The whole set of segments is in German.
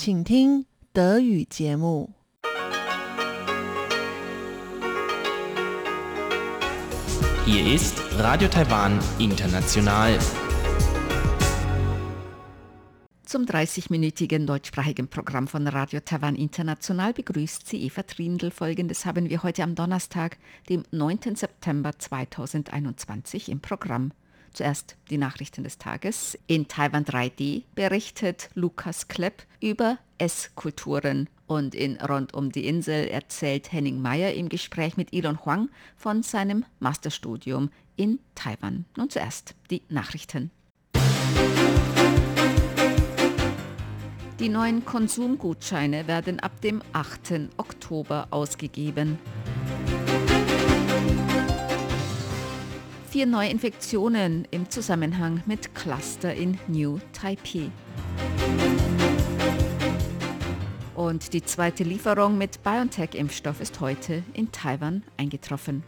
请听德语节目。Hier ist Radio Taiwan International. Zum 30-minütigen deutschsprachigen Programm von Radio Taiwan International begrüßt sie Eva Trindl. Folgendes haben wir heute am Donnerstag, dem 9. September 2021 im Programm. Zuerst die Nachrichten des Tages. In Taiwan 3D berichtet Lukas Klepp über Esskulturen. Und in Rund um die Insel erzählt Henning Meyer im Gespräch mit Elon Huang von seinem Masterstudium in Taiwan. Nun zuerst die Nachrichten. Die neuen Konsumgutscheine werden ab dem 8. Oktober ausgegeben. Vier Neuinfektionen im Zusammenhang mit Cluster in New Taipei. Und die zweite Lieferung mit BioNTech-Impfstoff ist heute in Taiwan eingetroffen.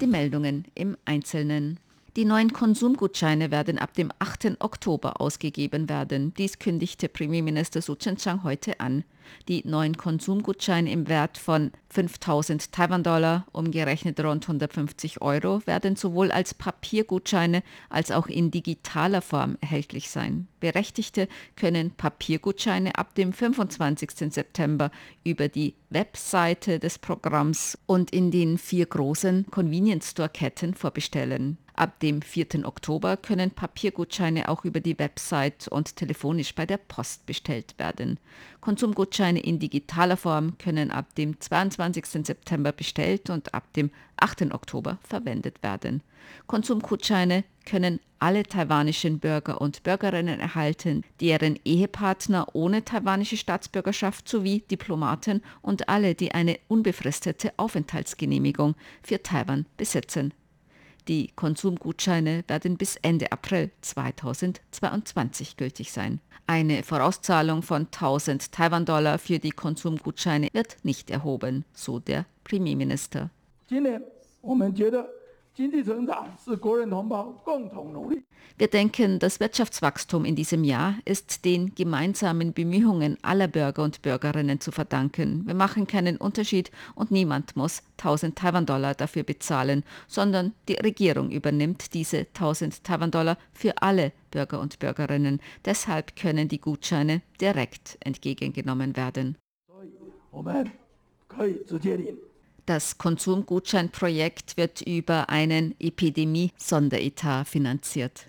Die Meldungen im Einzelnen. Die neuen Konsumgutscheine werden ab dem 8. Oktober ausgegeben werden. Dies kündigte Premierminister Su Chen-chang heute an. Die neuen Konsumgutscheine im Wert von 5000 Taiwan-Dollar, umgerechnet rund 150 Euro, werden sowohl als Papiergutscheine als auch in digitaler Form erhältlich sein. Berechtigte können Papiergutscheine ab dem 25. September über die Webseite des Programms und in den vier großen Convenience Store Ketten vorbestellen. Ab dem 4. Oktober können Papiergutscheine auch über die Website und telefonisch bei der Post bestellt werden. Konsumgutscheine in digitaler Form können ab dem 22. September bestellt und ab dem 8. Oktober verwendet werden. Konsumgutscheine können alle taiwanischen Bürger und Bürgerinnen erhalten, deren Ehepartner ohne taiwanische Staatsbürgerschaft sowie Diplomaten und alle, die eine unbefristete Aufenthaltsgenehmigung für Taiwan besitzen. Die Konsumgutscheine werden bis Ende April 2022 gültig sein. Eine Vorauszahlung von 1000 Taiwan-Dollar für die Konsumgutscheine wird nicht erhoben, so der Premierminister. 今年我们觉得 经济成长是国人同胞共同努力。 Wir denken, das Wirtschaftswachstum in diesem Jahr ist den gemeinsamen Bemühungen aller Bürger und Bürgerinnen zu verdanken. Wir machen keinen Unterschied und niemand muss 1000 Taiwan-Dollar dafür bezahlen, sondern die Regierung übernimmt diese 1000 Taiwan-Dollar für alle Bürger und Bürgerinnen. Deshalb können die Gutscheine direkt entgegengenommen werden. 所以我们可以直接领。 Das Konsumgutscheinprojekt wird über einen Epidemie-Sonderetat finanziert.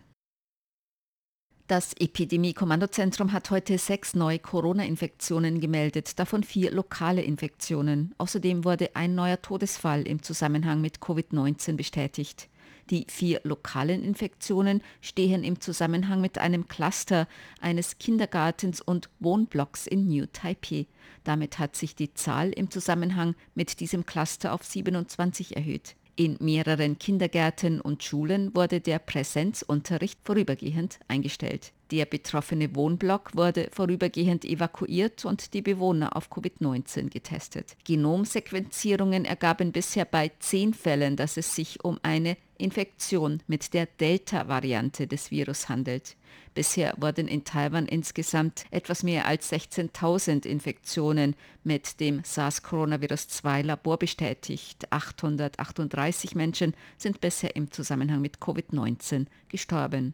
Das Epidemie-Kommandozentrum hat heute sechs neue Corona-Infektionen gemeldet, davon vier lokale Infektionen. Außerdem wurde ein neuer Todesfall im Zusammenhang mit Covid-19 bestätigt. Die vier lokalen Infektionen stehen im Zusammenhang mit einem Cluster eines Kindergartens und Wohnblocks in New Taipei. Damit hat sich die Zahl im Zusammenhang mit diesem Cluster auf 27 erhöht. In mehreren Kindergärten und Schulen wurde der Präsenzunterricht vorübergehend eingestellt. Der betroffene Wohnblock wurde vorübergehend evakuiert und die Bewohner auf Covid-19 getestet. Genomsequenzierungen ergaben bisher bei zehn Fällen, dass es sich um eine Infektion mit der Delta-Variante des Virus handelt. Bisher wurden in Taiwan insgesamt etwas mehr als 16.000 Infektionen mit dem SARS-Coronavirus-2 Labor bestätigt. 838 Menschen sind bisher im Zusammenhang mit Covid-19 gestorben.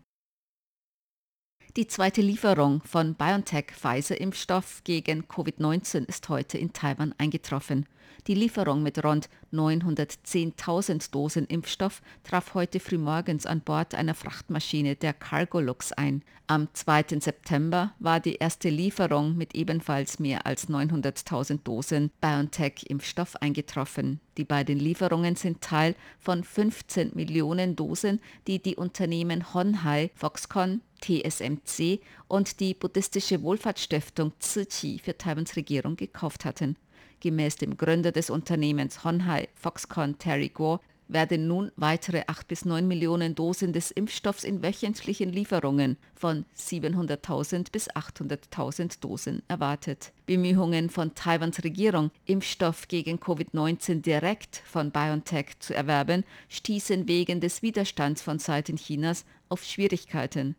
Die zweite Lieferung von BioNTech-Pfizer-Impfstoff gegen Covid-19 ist heute in Taiwan eingetroffen. Die Lieferung mit rund 910.000 Dosen Impfstoff traf heute frühmorgens an Bord einer Frachtmaschine der Cargolux ein. Am 2. September war die erste Lieferung mit ebenfalls mehr als 900.000 Dosen BioNTech-Impfstoff eingetroffen. Die beiden Lieferungen sind Teil von 15 Millionen Dosen, die die Unternehmen Honhai, Foxconn, TSMC und die buddhistische Wohlfahrtsstiftung Chi für Taiwans Regierung gekauft hatten. Gemäß dem Gründer des Unternehmens Honhai, Foxconn Terry Guo, werden nun weitere 8 bis 9 Millionen Dosen des Impfstoffs in wöchentlichen Lieferungen von 700.000 bis 800.000 Dosen erwartet. Bemühungen von Taiwans Regierung, Impfstoff gegen Covid-19 direkt von BioNTech zu erwerben, stießen wegen des Widerstands von Seiten Chinas auf Schwierigkeiten.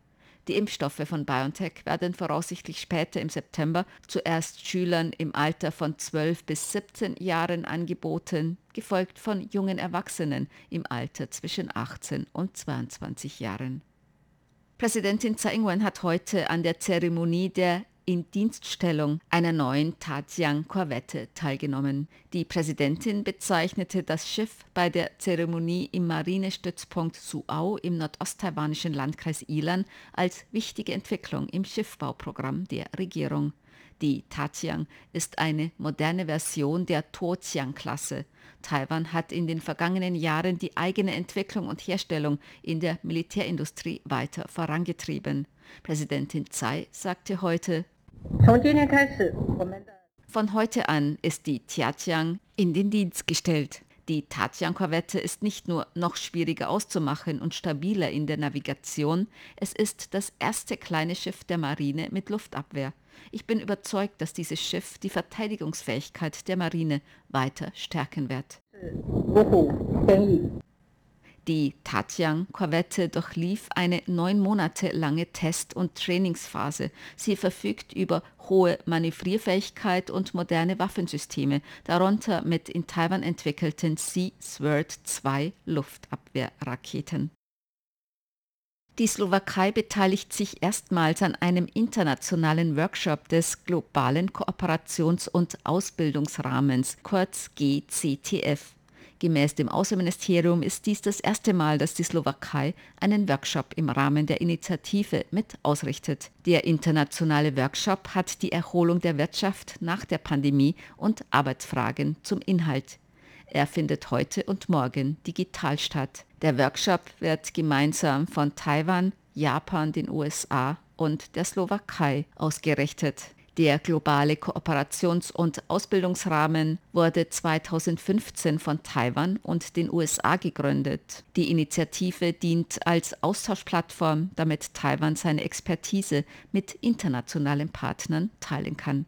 Die Impfstoffe von BioNTech werden voraussichtlich später im September zuerst Schülern im Alter von 12 bis 17 Jahren angeboten, gefolgt von jungen Erwachsenen im Alter zwischen 18 und 22 Jahren. Präsidentin Tsai Ing-wen hat heute an der Zeremonie der Indienststellung einer neuen Tatiang-Korvette teilgenommen. Die Präsidentin bezeichnete das Schiff bei der Zeremonie im Marinestützpunkt Suau im nordosttaiwanischen Landkreis Ilan als wichtige Entwicklung im Schiffbauprogramm der Regierung. Die Tatiang ist eine moderne Version der Tojiang-Klasse. Taiwan hat in den vergangenen Jahren die eigene Entwicklung und Herstellung in der Militärindustrie weiter vorangetrieben. Präsidentin Tsai sagte heute, von heute an ist die Tiatiang in den Dienst gestellt. Die Tatian-Korvette ist nicht nur noch schwieriger auszumachen und stabiler in der Navigation, es ist das erste kleine Schiff der Marine mit Luftabwehr. Ich bin überzeugt, dass dieses Schiff die Verteidigungsfähigkeit der Marine weiter stärken wird. Die Tatiang-Korvette durchlief eine neun Monate lange Test- und Trainingsphase. Sie verfügt über hohe Manövrierfähigkeit und moderne Waffensysteme, darunter mit in Taiwan entwickelten Sea-Sword 2 Luftabwehrraketen. Die Slowakei beteiligt sich erstmals an einem internationalen Workshop des globalen Kooperations- und Ausbildungsrahmens, kurz GCTF. Gemäß dem Außenministerium ist dies das erste Mal, dass die Slowakei einen Workshop im Rahmen der Initiative mit ausrichtet. Der internationale Workshop hat die Erholung der Wirtschaft nach der Pandemie und Arbeitsfragen zum Inhalt. Er findet heute und morgen digital statt. Der Workshop wird gemeinsam von Taiwan, Japan, den USA und der Slowakei ausgerichtet. Der globale Kooperations- und Ausbildungsrahmen wurde 2015 von Taiwan und den USA gegründet. Die Initiative dient als Austauschplattform, damit Taiwan seine Expertise mit internationalen Partnern teilen kann.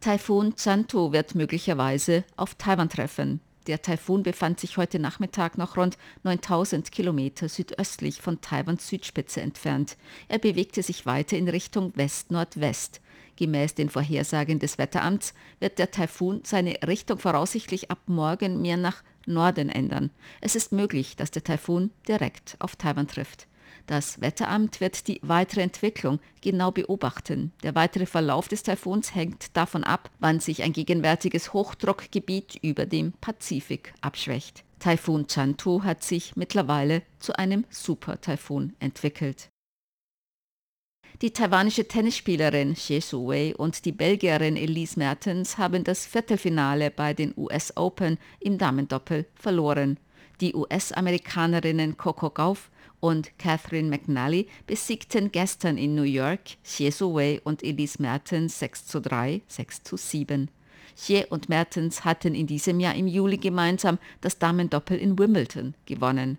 Taifun Chanto wird möglicherweise auf Taiwan treffen. Der Taifun befand sich heute Nachmittag noch rund 9000 Kilometer südöstlich von Taiwans Südspitze entfernt. Er bewegte sich weiter in Richtung West-Nordwest. Gemäß den Vorhersagen des Wetteramts wird der Taifun seine Richtung voraussichtlich ab morgen mehr nach Norden ändern. Es ist möglich, dass der Taifun direkt auf Taiwan trifft. Das Wetteramt wird die weitere Entwicklung genau beobachten. Der weitere Verlauf des Taifuns hängt davon ab, wann sich ein gegenwärtiges Hochdruckgebiet über dem Pazifik abschwächt. Taifun Chantu hat sich mittlerweile zu einem Super-Taifun entwickelt. Die taiwanische Tennisspielerin Xie Su-wei und die Belgierin Elise Mertens haben das Viertelfinale bei den US Open im Damendoppel verloren. Die US-Amerikanerinnen Coco Gauff und Catherine McNally besiegten gestern in New York Xie Wei und Elise Mertens 6 zu 3, 6 zu 7. Xie und Mertens hatten in diesem Jahr im Juli gemeinsam das Damendoppel in Wimbledon gewonnen.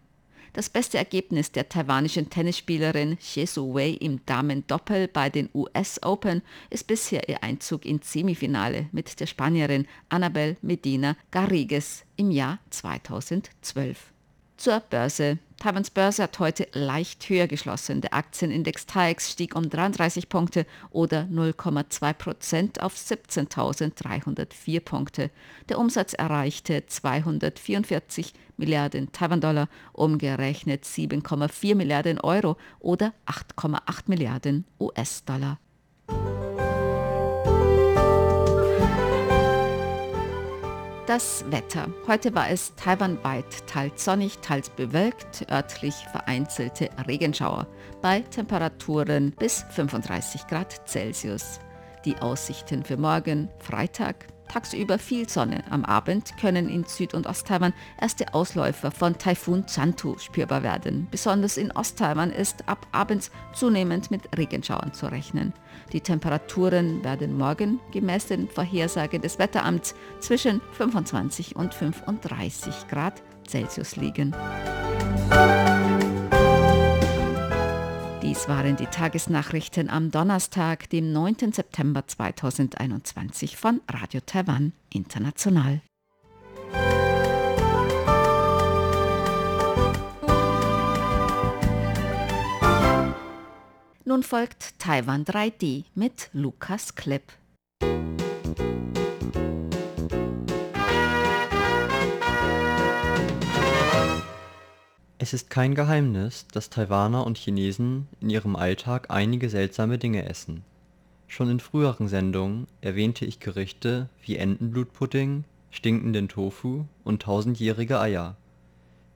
Das beste Ergebnis der taiwanischen Tennisspielerin Xie Wei im Damendoppel bei den US Open ist bisher ihr Einzug ins Semifinale mit der Spanierin Annabel Medina Garrigues im Jahr 2012. Zur Börse. Taiwans Börse hat heute leicht höher geschlossen. Der Aktienindex TAIEX stieg um 33 Punkte oder 0,2 Prozent auf 17.304 Punkte. Der Umsatz erreichte 244 Milliarden Taiwan-Dollar, umgerechnet 7,4 Milliarden Euro oder 8,8 Milliarden US-Dollar. Das Wetter. Heute war es taiwanweit teils sonnig, teils bewölkt, örtlich vereinzelte Regenschauer bei Temperaturen bis 35 Grad Celsius. Die Aussichten für morgen, Freitag, Tagsüber viel Sonne. Am Abend können in Süd- und Osttaiwan erste Ausläufer von Taifun Chantu spürbar werden. Besonders in Osttaiwan ist ab abends zunehmend mit Regenschauern zu rechnen. Die Temperaturen werden morgen gemäß den Vorhersagen des Wetteramts zwischen 25 und 35 Grad Celsius liegen. Dies waren die Tagesnachrichten am Donnerstag, dem 9. September 2021 von Radio Taiwan International. Nun folgt Taiwan 3D mit Lukas Klepp. Es ist kein Geheimnis, dass Taiwaner und Chinesen in ihrem Alltag einige seltsame Dinge essen. Schon in früheren Sendungen erwähnte ich Gerichte wie Entenblutpudding, stinkenden Tofu und tausendjährige Eier.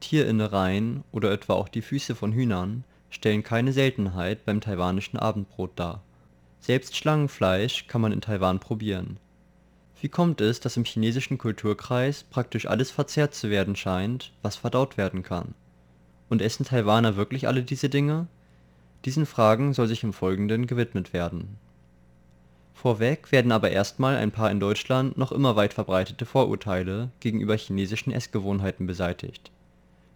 Tierinnereien oder etwa auch die Füße von Hühnern stellen keine Seltenheit beim taiwanischen Abendbrot dar. Selbst Schlangenfleisch kann man in Taiwan probieren. Wie kommt es, dass im chinesischen Kulturkreis praktisch alles verzehrt zu werden scheint, was verdaut werden kann? Und essen Taiwaner wirklich alle diese Dinge? Diesen Fragen soll sich im Folgenden gewidmet werden. Vorweg werden aber erstmal ein paar in Deutschland noch immer weit verbreitete Vorurteile gegenüber chinesischen Essgewohnheiten beseitigt.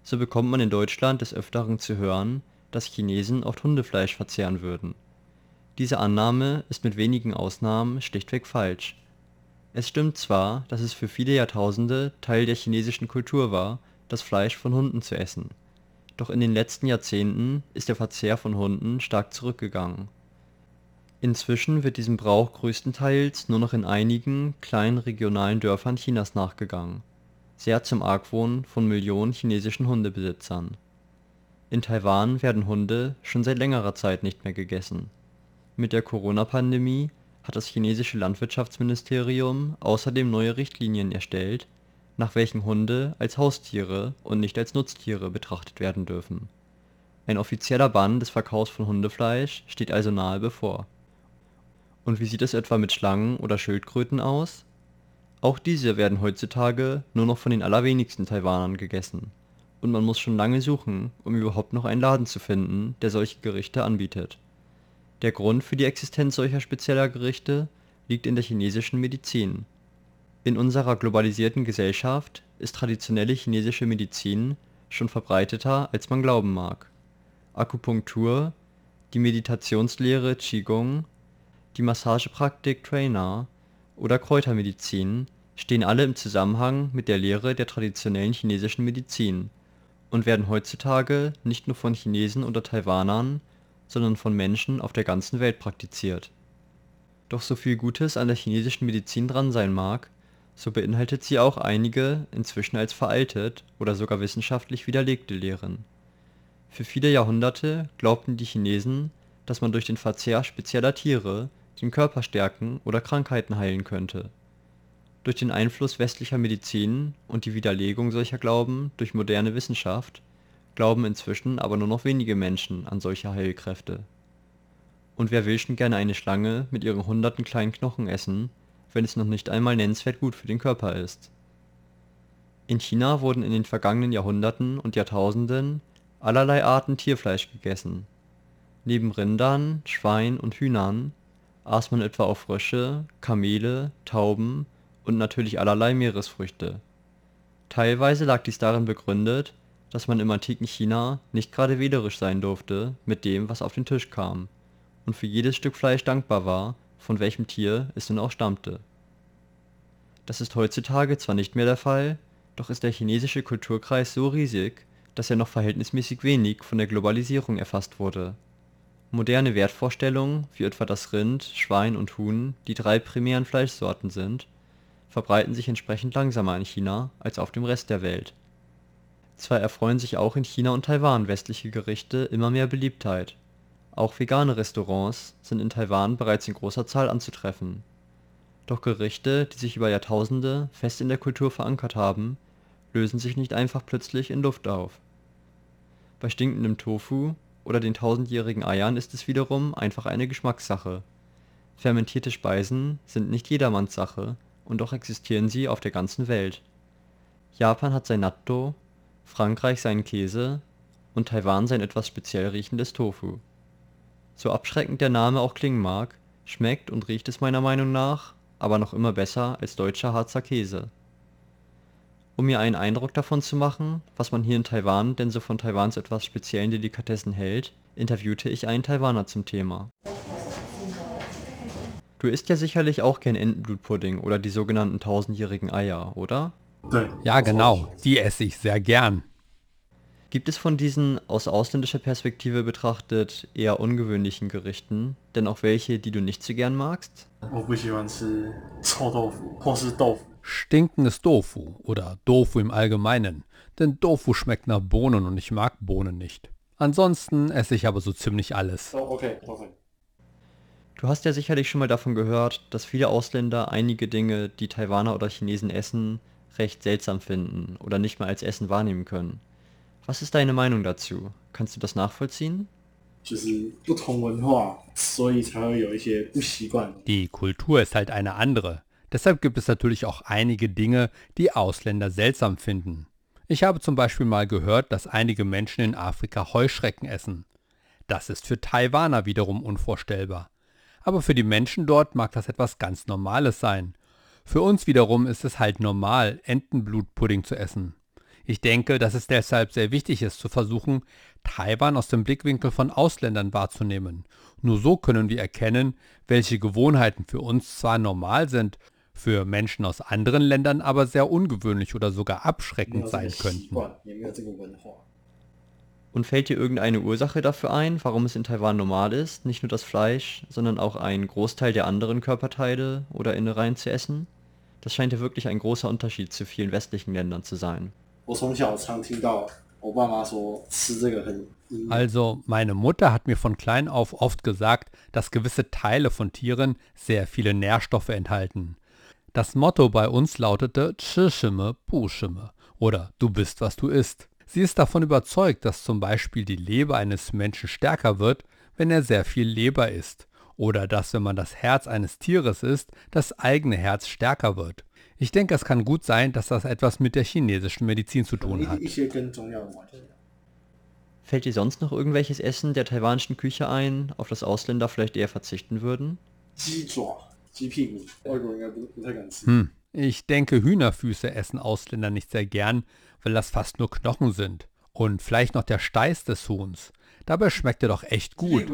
So bekommt man in Deutschland des Öfteren zu hören, dass Chinesen oft Hundefleisch verzehren würden. Diese Annahme ist mit wenigen Ausnahmen schlichtweg falsch. Es stimmt zwar, dass es für viele Jahrtausende Teil der chinesischen Kultur war, das Fleisch von Hunden zu essen doch in den letzten Jahrzehnten ist der Verzehr von Hunden stark zurückgegangen. Inzwischen wird diesem Brauch größtenteils nur noch in einigen kleinen regionalen Dörfern Chinas nachgegangen, sehr zum Argwohn von Millionen chinesischen Hundebesitzern. In Taiwan werden Hunde schon seit längerer Zeit nicht mehr gegessen. Mit der Corona-Pandemie hat das chinesische Landwirtschaftsministerium außerdem neue Richtlinien erstellt nach welchen Hunde als Haustiere und nicht als Nutztiere betrachtet werden dürfen. Ein offizieller Bann des Verkaufs von Hundefleisch steht also nahe bevor. Und wie sieht es etwa mit Schlangen oder Schildkröten aus? Auch diese werden heutzutage nur noch von den allerwenigsten Taiwanern gegessen. Und man muss schon lange suchen, um überhaupt noch einen Laden zu finden, der solche Gerichte anbietet. Der Grund für die Existenz solcher spezieller Gerichte liegt in der chinesischen Medizin in unserer globalisierten Gesellschaft ist traditionelle chinesische Medizin schon verbreiteter, als man glauben mag. Akupunktur, die Meditationslehre Qigong, die Massagepraktik Trainer oder Kräutermedizin stehen alle im Zusammenhang mit der Lehre der traditionellen chinesischen Medizin und werden heutzutage nicht nur von Chinesen oder Taiwanern, sondern von Menschen auf der ganzen Welt praktiziert. Doch so viel Gutes an der chinesischen Medizin dran sein mag so beinhaltet sie auch einige inzwischen als veraltet oder sogar wissenschaftlich widerlegte Lehren. Für viele Jahrhunderte glaubten die Chinesen, dass man durch den Verzehr spezieller Tiere den Körper stärken oder Krankheiten heilen könnte. Durch den Einfluss westlicher Medizin und die Widerlegung solcher Glauben durch moderne Wissenschaft glauben inzwischen aber nur noch wenige Menschen an solche Heilkräfte. Und wer will schon gerne eine Schlange mit ihren hunderten kleinen Knochen essen wenn es noch nicht einmal nennenswert gut für den Körper ist. In China wurden in den vergangenen Jahrhunderten und Jahrtausenden allerlei Arten Tierfleisch gegessen. Neben Rindern, Schwein und Hühnern aß man etwa auch Frösche, Kamele, Tauben und natürlich allerlei Meeresfrüchte. Teilweise lag dies darin begründet, dass man im antiken China nicht gerade wählerisch sein durfte mit dem, was auf den Tisch kam, und für jedes Stück Fleisch dankbar war, von welchem Tier es nun auch stammte. Das ist heutzutage zwar nicht mehr der Fall, doch ist der chinesische Kulturkreis so riesig, dass er noch verhältnismäßig wenig von der Globalisierung erfasst wurde. Moderne Wertvorstellungen, wie etwa das Rind, Schwein und Huhn die drei primären Fleischsorten sind, verbreiten sich entsprechend langsamer in China als auf dem Rest der Welt. Zwar erfreuen sich auch in China und Taiwan westliche Gerichte immer mehr Beliebtheit auch vegane Restaurants sind in Taiwan bereits in großer Zahl anzutreffen. Doch Gerichte, die sich über Jahrtausende fest in der Kultur verankert haben, lösen sich nicht einfach plötzlich in Luft auf. Bei stinkendem Tofu oder den tausendjährigen Eiern ist es wiederum einfach eine Geschmackssache. Fermentierte Speisen sind nicht jedermanns Sache und doch existieren sie auf der ganzen Welt. Japan hat sein Natto, Frankreich seinen Käse und Taiwan sein etwas speziell riechendes Tofu so abschreckend der Name auch klingen mag, schmeckt und riecht es meiner Meinung nach aber noch immer besser als deutscher Harzer Käse. Um mir einen Eindruck davon zu machen, was man hier in Taiwan denn so von Taiwans etwas speziellen Delikatessen hält, interviewte ich einen Taiwaner zum Thema. Du isst ja sicherlich auch gern Entenblutpudding oder die sogenannten tausendjährigen Eier, oder? Ja, genau. Die esse ich sehr gern. Gibt es von diesen aus ausländischer Perspektive betrachtet eher ungewöhnlichen Gerichten denn auch welche, die du nicht so gern magst? Stinkendes Tofu oder Tofu im Allgemeinen, denn Tofu schmeckt nach Bohnen und ich mag Bohnen nicht. Ansonsten esse ich aber so ziemlich alles. Oh, okay. Du hast ja sicherlich schon mal davon gehört, dass viele Ausländer einige Dinge, die Taiwaner oder Chinesen essen, recht seltsam finden oder nicht mal als Essen wahrnehmen können. Was ist deine Meinung dazu? Kannst du das nachvollziehen? Die Kultur ist halt eine andere. Deshalb gibt es natürlich auch einige Dinge, die Ausländer seltsam finden. Ich habe zum Beispiel mal gehört, dass einige Menschen in Afrika Heuschrecken essen. Das ist für Taiwaner wiederum unvorstellbar. Aber für die Menschen dort mag das etwas ganz Normales sein. Für uns wiederum ist es halt normal, Entenblutpudding zu essen. Ich denke, dass es deshalb sehr wichtig ist, zu versuchen, Taiwan aus dem Blickwinkel von Ausländern wahrzunehmen. Nur so können wir erkennen, welche Gewohnheiten für uns zwar normal sind, für Menschen aus anderen Ländern aber sehr ungewöhnlich oder sogar abschreckend sein könnten. Und fällt dir irgendeine Ursache dafür ein, warum es in Taiwan normal ist, nicht nur das Fleisch, sondern auch einen Großteil der anderen Körperteile oder Innereien zu essen? Das scheint ja wirklich ein großer Unterschied zu vielen westlichen Ländern zu sein. 我从小常听到我爸妈说吃这个很阴 Also meine Mutter hat mir von klein auf oft gesagt, dass gewisse Teile von Tieren sehr viele Nährstoffe enthalten. Das Motto bei uns lautete 吃什么不什么 oder du bist was du isst. Sie ist davon überzeugt, dass zum Beispiel die Leber eines Menschen stärker wird, wenn er sehr viel Leber isst oder dass wenn man das Herz eines Tieres isst, das eigene Herz stärker wird. Ich denke, es kann gut sein, dass das etwas mit der chinesischen Medizin zu tun hat. Fällt dir sonst noch irgendwelches Essen der taiwanischen Küche ein, auf das Ausländer vielleicht eher verzichten würden? Hm. Ich denke, Hühnerfüße essen Ausländer nicht sehr gern, weil das fast nur Knochen sind. Und vielleicht noch der Steiß des Huhns. Dabei schmeckt er doch echt gut.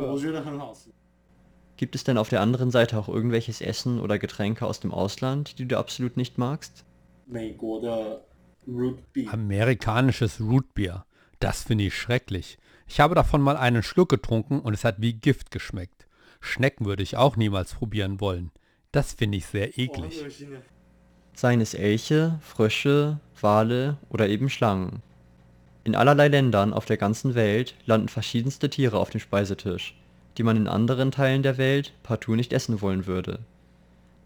Gibt es denn auf der anderen Seite auch irgendwelches Essen oder Getränke aus dem Ausland, die du absolut nicht magst? Amerikanisches Rootbier. Das finde ich schrecklich. Ich habe davon mal einen Schluck getrunken und es hat wie Gift geschmeckt. Schnecken würde ich auch niemals probieren wollen. Das finde ich sehr eklig. Seien es Elche, Frösche, Wale oder eben Schlangen. In allerlei Ländern auf der ganzen Welt landen verschiedenste Tiere auf dem Speisetisch die man in anderen Teilen der Welt partout nicht essen wollen würde.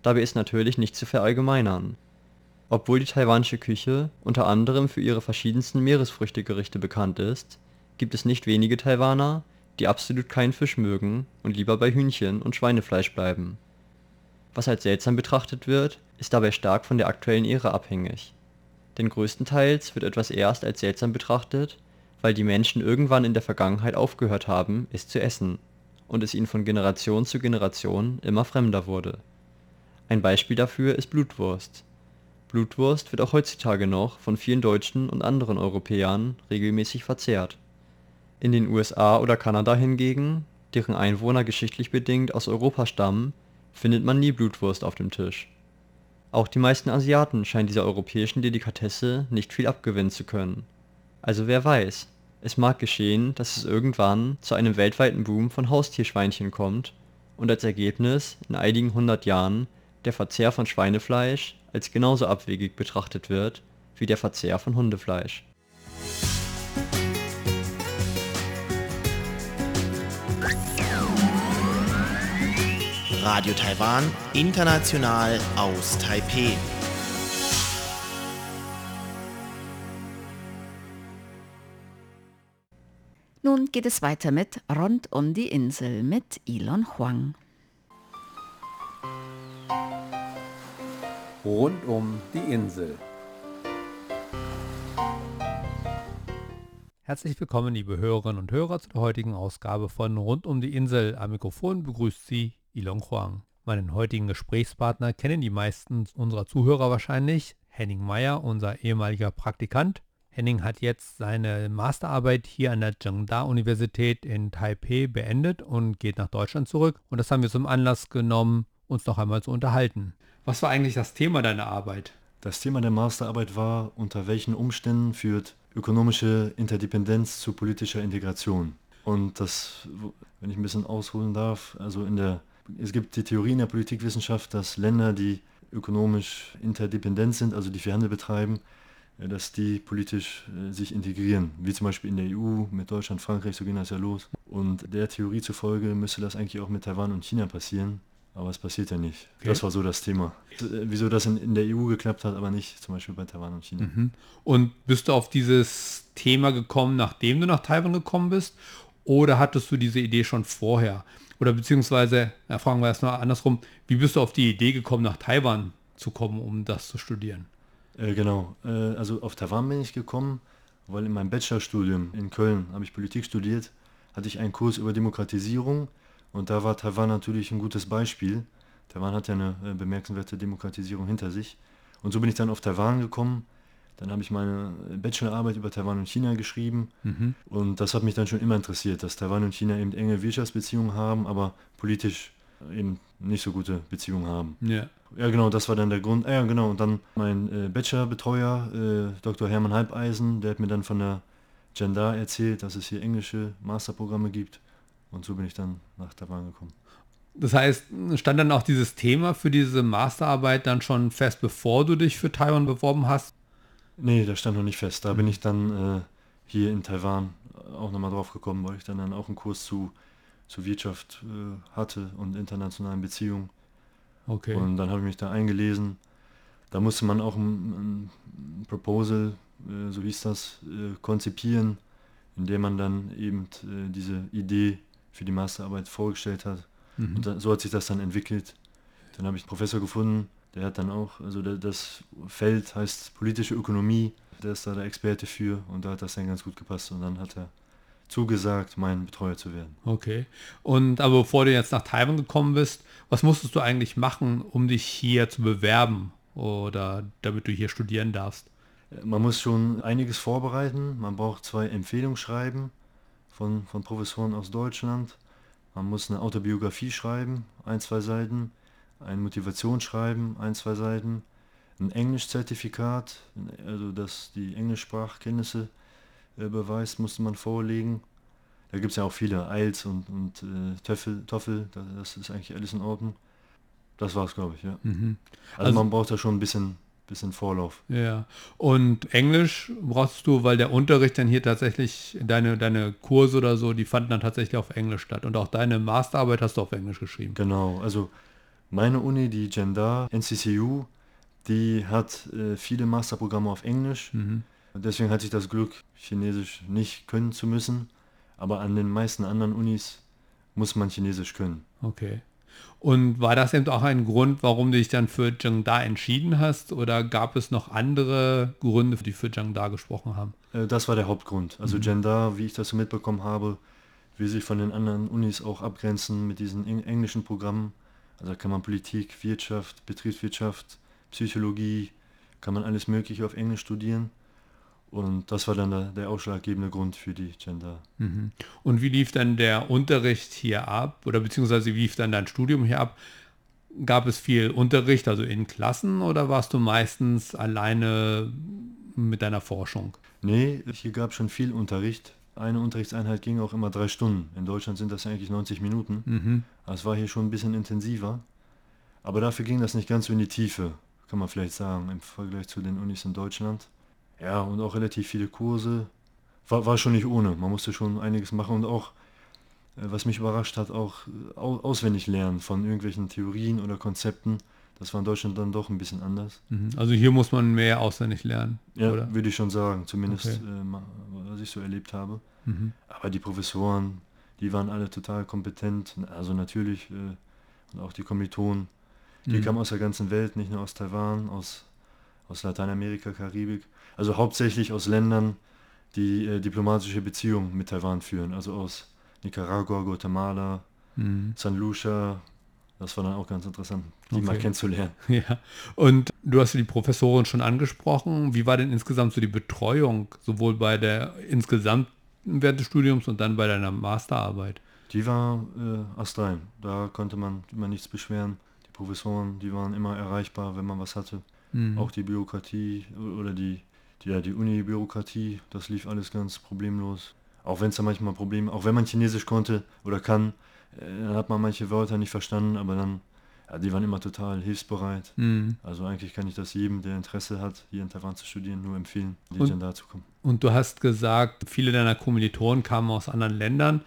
Dabei ist natürlich nicht zu verallgemeinern. Obwohl die taiwanische Küche unter anderem für ihre verschiedensten Meeresfrüchtegerichte bekannt ist, gibt es nicht wenige Taiwaner, die absolut keinen Fisch mögen und lieber bei Hühnchen und Schweinefleisch bleiben. Was als seltsam betrachtet wird, ist dabei stark von der aktuellen Ära abhängig. Denn größtenteils wird etwas erst als seltsam betrachtet, weil die Menschen irgendwann in der Vergangenheit aufgehört haben, es zu essen und es ihnen von Generation zu Generation immer fremder wurde. Ein Beispiel dafür ist Blutwurst. Blutwurst wird auch heutzutage noch von vielen Deutschen und anderen Europäern regelmäßig verzehrt. In den USA oder Kanada hingegen, deren Einwohner geschichtlich bedingt aus Europa stammen, findet man nie Blutwurst auf dem Tisch. Auch die meisten Asiaten scheinen dieser europäischen Delikatesse nicht viel abgewinnen zu können. Also wer weiß, es mag geschehen, dass es irgendwann zu einem weltweiten Boom von Haustierschweinchen kommt und als Ergebnis in einigen hundert Jahren der Verzehr von Schweinefleisch als genauso abwegig betrachtet wird wie der Verzehr von Hundefleisch. Radio Taiwan, international aus Taipeh. Geht es weiter mit Rund um die Insel mit Elon Huang. Rund um die Insel. Herzlich willkommen, liebe Hörerinnen und Hörer, zu der heutigen Ausgabe von Rund um die Insel. Am Mikrofon begrüßt Sie Ilon Huang. Meinen heutigen Gesprächspartner kennen die meisten unserer Zuhörer wahrscheinlich. Henning Meyer, unser ehemaliger Praktikant. Henning hat jetzt seine Masterarbeit hier an der Zhengda-Universität in Taipei beendet und geht nach Deutschland zurück. Und das haben wir zum Anlass genommen, uns noch einmal zu unterhalten. Was war eigentlich das Thema deiner Arbeit? Das Thema der Masterarbeit war, unter welchen Umständen führt ökonomische Interdependenz zu politischer Integration. Und das, wenn ich ein bisschen ausholen darf, also in der, es gibt die Theorie in der Politikwissenschaft, dass Länder, die ökonomisch interdependent sind, also die viel Handel betreiben, dass die politisch äh, sich integrieren, wie zum Beispiel in der EU mit Deutschland, Frankreich, so ging das ja los. Und der Theorie zufolge müsste das eigentlich auch mit Taiwan und China passieren, aber es passiert ja nicht. Okay. Das war so das Thema. Äh, Wieso das in, in der EU geklappt hat, aber nicht zum Beispiel bei Taiwan und China. Mhm. Und bist du auf dieses Thema gekommen, nachdem du nach Taiwan gekommen bist? Oder hattest du diese Idee schon vorher? Oder beziehungsweise, ja, fragen wir erstmal andersrum, wie bist du auf die Idee gekommen, nach Taiwan zu kommen, um das zu studieren? Äh, genau, äh, also auf Taiwan bin ich gekommen, weil in meinem Bachelorstudium in Köln habe ich Politik studiert, hatte ich einen Kurs über Demokratisierung und da war Taiwan natürlich ein gutes Beispiel. Taiwan hat ja eine äh, bemerkenswerte Demokratisierung hinter sich. Und so bin ich dann auf Taiwan gekommen. Dann habe ich meine Bachelorarbeit über Taiwan und China geschrieben. Und das hat mich dann schon immer interessiert, dass Taiwan und China eben enge Wirtschaftsbeziehungen haben, aber politisch eben nicht so gute Beziehungen haben. Ja. Ja, genau, das war dann der Grund. Ah, ja, genau, und dann mein äh, Bachelorbetreuer, äh, Dr. Hermann Halbeisen, der hat mir dann von der Gender erzählt, dass es hier englische Masterprogramme gibt. Und so bin ich dann nach Taiwan gekommen. Das heißt, stand dann auch dieses Thema für diese Masterarbeit dann schon fest, bevor du dich für Taiwan beworben hast? Nee, das stand noch nicht fest. Da bin ich dann äh, hier in Taiwan auch nochmal drauf gekommen, weil ich dann, dann auch einen Kurs zu, zu Wirtschaft äh, hatte und internationalen Beziehungen. Okay. Und dann habe ich mich da eingelesen. Da musste man auch ein, ein Proposal, äh, so hieß das, äh, konzipieren, in dem man dann eben äh, diese Idee für die Masterarbeit vorgestellt hat. Und da, so hat sich das dann entwickelt. Dann habe ich einen Professor gefunden, der hat dann auch, also der, das Feld heißt politische Ökonomie, der ist da der Experte für und da hat das dann ganz gut gepasst und dann hat er zugesagt, mein Betreuer zu werden. Okay. Und aber bevor du jetzt nach Taiwan gekommen bist, was musstest du eigentlich machen, um dich hier zu bewerben oder damit du hier studieren darfst? Man muss schon einiges vorbereiten. Man braucht zwei Empfehlungsschreiben von, von Professoren aus Deutschland. Man muss eine Autobiografie schreiben, ein, zwei Seiten. Ein Motivationsschreiben, ein, zwei Seiten. Ein Englischzertifikat, also das die Englischsprachkenntnisse äh, beweist, musste man vorlegen. Da gibt es ja auch viele IELTS und, und äh, TOEFL, da- das ist eigentlich alles in Ordnung. Das war's, glaube ich, ja. Also, Also- man braucht da schon ein bisschen, bisschen Vorlauf. Ja. Und Englisch brauchst du, weil der Unterricht dann hier tatsächlich, deine, deine Kurse oder so, die fanden dann tatsächlich auf Englisch statt. Und auch deine Masterarbeit hast du auf Englisch geschrieben. Genau, also meine Uni, die Gender NCCU, die hat äh, viele Masterprogramme auf Englisch. Deswegen hatte ich das Glück, Chinesisch nicht können zu müssen. Aber an den meisten anderen Unis muss man Chinesisch können. Okay. Und war das eben auch ein Grund, warum du dich dann für Zhengda entschieden hast? Oder gab es noch andere Gründe, die für Zhengda gesprochen haben? Äh, das war der Hauptgrund. Also Gender, wie ich das so mitbekommen habe, will sich von den anderen Unis auch abgrenzen mit diesen eng englischen Programmen. Also kann man Politik, Wirtschaft, Betriebswirtschaft, Psychologie, kann man alles Mögliche auf Englisch studieren. Und das war dann der, der ausschlaggebende Grund für die Gender. Und wie lief dann der Unterricht hier ab? Oder beziehungsweise wie lief dann dein Studium hier ab? Gab es viel Unterricht, also in Klassen, oder warst du meistens alleine mit deiner Forschung? Nee, hier gab es schon viel Unterricht. Eine Unterrichtseinheit ging auch immer drei Stunden. In Deutschland sind das eigentlich 90 Minuten. Aber Es war hier schon ein bisschen intensiver. Aber dafür ging das nicht ganz so in die Tiefe, kann man vielleicht sagen, im Vergleich zu den Unis in Deutschland. Ja, und auch relativ viele Kurse. War, war schon nicht ohne. Man musste schon einiges machen und auch, äh, was mich überrascht hat, auch äh, au- auswendig lernen von irgendwelchen Theorien oder Konzepten. Das war in Deutschland dann doch ein bisschen anders. Mhm. Also hier muss man mehr auswendig lernen, Ja, oder? würde ich schon sagen, zumindest Okay. äh, was ich so erlebt habe. Mhm. Aber die Professoren, die waren alle total kompetent, also natürlich, äh, und auch die Kommilitonen, die Mhm. kamen aus der ganzen Welt, nicht nur aus Taiwan, aus, aus Lateinamerika, Karibik, also hauptsächlich aus Ländern, die äh, diplomatische Beziehungen mit Taiwan führen, also aus Nicaragua, Guatemala, Mhm. San Lucia, das war dann auch ganz interessant, die mal Okay. kennenzulernen. Ja, und du hast die Professorin schon angesprochen. Wie war denn insgesamt so die Betreuung, sowohl bei der insgesamt während des Studiums und dann bei deiner Masterarbeit? Die war äh, astrein. Da konnte man immer nichts beschweren. Die Professoren, die waren immer erreichbar, wenn man was hatte. Mhm. Auch die Bürokratie oder die, Die, ja, die Uni-Bürokratie, das lief alles ganz problemlos. Auch wenn es da manchmal Probleme, auch wenn man Chinesisch konnte oder kann, äh, dann hat man manche Wörter nicht verstanden, aber dann, ja, die waren immer total hilfsbereit. Mhm. Also eigentlich kann ich das jedem, der Interesse hat, hier in Taiwan zu studieren, nur empfehlen, die Und- dann dazu kommen. Und du hast gesagt, viele deiner Kommilitonen kamen aus anderen Ländern.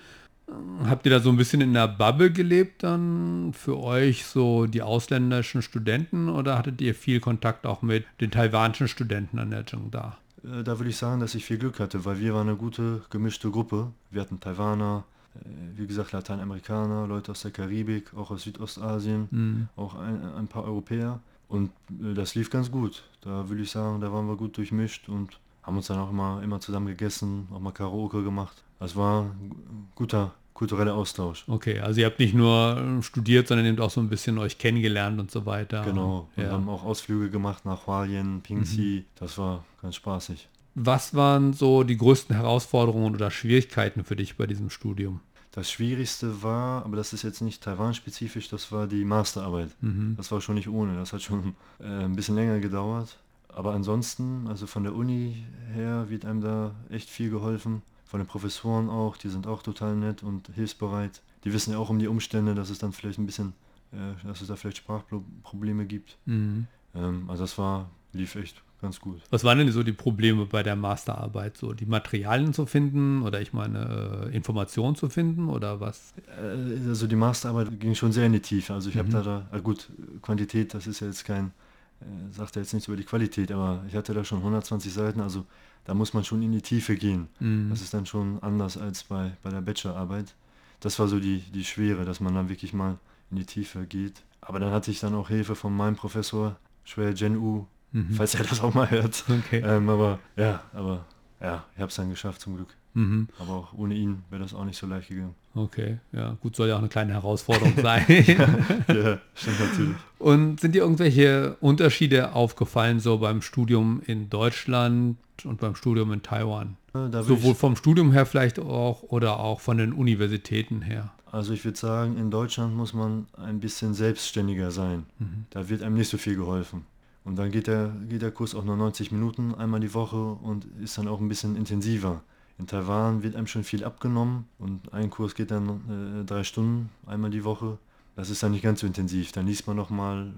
Habt ihr da so ein bisschen in der Bubble gelebt dann für euch, so die ausländischen Studenten, oder hattet ihr viel Kontakt auch mit den taiwanischen Studenten an der Zhengda? Äh, Da würde ich sagen, dass ich viel Glück hatte, weil wir waren eine gute, gemischte Gruppe. Wir hatten Taiwaner, äh, wie gesagt Lateinamerikaner, Leute aus der Karibik, auch aus Südostasien, Mhm. auch ein, ein paar Europäer. Und äh, das lief ganz gut. Da würde ich sagen, da waren wir gut durchmischt und haben uns dann auch immer, immer zusammen gegessen, auch mal Karaoke gemacht. Das war ein guter kultureller Austausch. Okay, also ihr habt nicht nur äh, studiert, sondern eben auch so ein bisschen euch kennengelernt und so weiter. Genau. Wir Ja. haben auch Ausflüge gemacht nach Hualien, Pingxi. Das war ganz spaßig. Was waren so die größten Herausforderungen oder Schwierigkeiten für dich bei diesem Studium? Das Schwierigste war, aber das ist jetzt nicht Taiwan-spezifisch, das war die Masterarbeit. Mhm. Das war schon nicht ohne, das hat schon äh, ein bisschen länger gedauert. Aber ansonsten, also von der Uni her wird einem da echt viel geholfen. Von den Professoren auch, die sind auch total nett und hilfsbereit. Die wissen ja auch um die Umstände, dass es dann vielleicht ein bisschen, äh, dass es da vielleicht Sprachprobleme gibt. Mhm. Ähm, also das war, lief echt ganz gut. Was waren denn so die Probleme bei der Masterarbeit? So die Materialien zu finden oder ich meine äh, Informationen zu finden oder was? Äh, Also die Masterarbeit ging schon sehr in die Tiefe. Also ich habe Mhm. da, da, ah gut, Quantität, das ist ja jetzt kein, äh, sagt ja jetzt nichts über die Qualität, aber ich hatte da schon 120 Seiten, also da muss man schon in die Tiefe gehen. Mhm. Das ist dann schon anders als bei, bei der Bachelorarbeit. Das war so die, die Schwere, dass man dann wirklich mal in die Tiefe geht. Aber dann hatte ich dann auch Hilfe von meinem Professor, Shui Jen U, Mhm. falls er das auch mal hört. Okay. Ähm, aber ja, aber ja, ich habe es dann geschafft zum Glück. Mhm. Aber auch ohne ihn wäre das auch nicht so leicht gegangen. Okay, ja, gut, soll ja auch eine kleine Herausforderung sein. ja, stimmt natürlich. Und sind dir irgendwelche Unterschiede aufgefallen, so beim Studium in Deutschland und beim Studium in Taiwan? Äh, Sowohl vom Studium her vielleicht auch oder auch von den Universitäten her. also ich würde sagen, in Deutschland muss man ein bisschen selbstständiger sein. Mhm. Da wird einem nicht so viel geholfen. Und dann geht der, geht der Kurs auch nur 90 Minuten einmal die Woche und ist dann auch ein bisschen intensiver. In Taiwan wird einem schon viel abgenommen und ein Kurs geht dann äh, drei Stunden einmal die Woche. Das ist dann nicht ganz so intensiv. Dann liest man nochmal,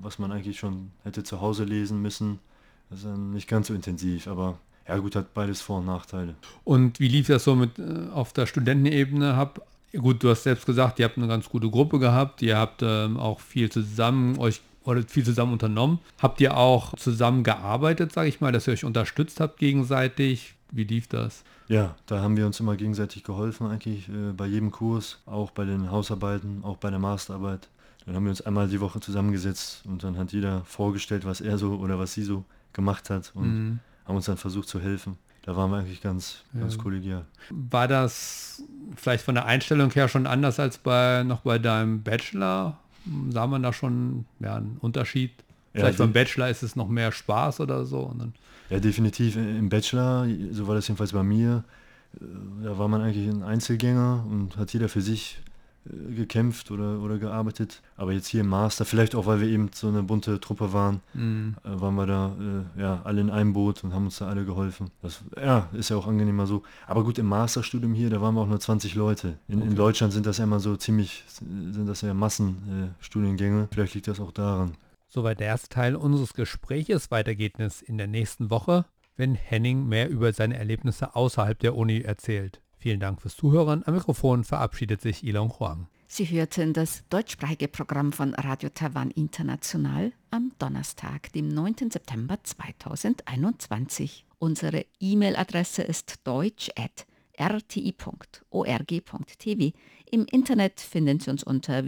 was man eigentlich schon hätte zu Hause lesen müssen. Das ist dann nicht ganz so intensiv, aber ja gut, hat beides Vor- und Nachteile. Und wie lief das so mit äh, auf der Studentenebene? Hab, gut, du hast selbst gesagt, ihr habt eine ganz gute Gruppe gehabt, ihr habt ähm, auch viel zusammen euch viel zusammen unternommen. Habt ihr auch zusammen gearbeitet, sage ich mal, dass ihr euch unterstützt habt gegenseitig? Wie lief das? Ja, da haben wir uns immer gegenseitig geholfen eigentlich, äh, bei jedem Kurs, auch bei den Hausarbeiten, auch bei der Masterarbeit. Dann haben wir uns einmal die Woche zusammengesetzt und dann hat jeder vorgestellt, was er so oder was sie so gemacht hat und Mhm. haben uns dann versucht zu helfen. Da waren wir eigentlich ganz, ganz Ja. kollegial. War das vielleicht von der Einstellung her schon anders als bei noch bei deinem Bachelor? Sah man da schon ja, einen Unterschied? Vielleicht beim Bachelor ist es noch mehr Spaß oder so. Ja, definitiv im Bachelor, so war das jedenfalls bei mir, äh, da war man eigentlich ein Einzelgänger und hat jeder für sich äh, gekämpft oder, oder gearbeitet. Aber jetzt hier im Master, vielleicht auch, weil wir eben so eine bunte Truppe waren, Mhm. äh, waren wir da äh, ja, alle in einem Boot und haben uns da alle geholfen. Das ja, ist ja auch angenehmer so. Aber gut, im Masterstudium hier, da waren wir auch nur 20 Leute. In, in Okay. Deutschland sind das ja immer so ziemlich, sind das ja Massenstudiengänge. Äh, Studiengänge. Vielleicht liegt das auch daran. Soweit der erste Teil unseres Gespräches. Weiter geht es in der nächsten Woche, wenn Henning mehr über seine Erlebnisse außerhalb der Uni erzählt. Vielen Dank fürs Zuhören. Am Mikrofon verabschiedet sich Ilon Huang. Sie hörten das deutschsprachige Programm von Radio Taiwan International am Donnerstag, dem 9. September 2021. Unsere E-Mail-Adresse ist deutsch.rti.org.tv. Im Internet finden Sie uns unter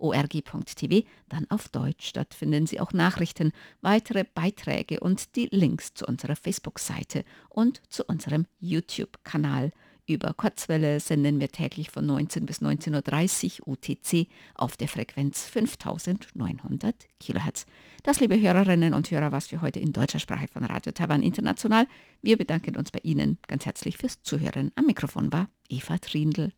www.rti.org.tv, dann auf Deutsch. Dort finden Sie auch Nachrichten, weitere Beiträge und die Links zu unserer Facebook-Seite und zu unserem YouTube-Kanal. Über Kurzwelle senden wir täglich von 19 bis 19.30 Uhr UTC auf der Frequenz 5900 kHz. Das, liebe Hörerinnen und Hörer, was für heute in deutscher Sprache von Radio Taiwan International. Wir bedanken uns bei Ihnen ganz herzlich fürs Zuhören. Am Mikrofon war Eva Trindl.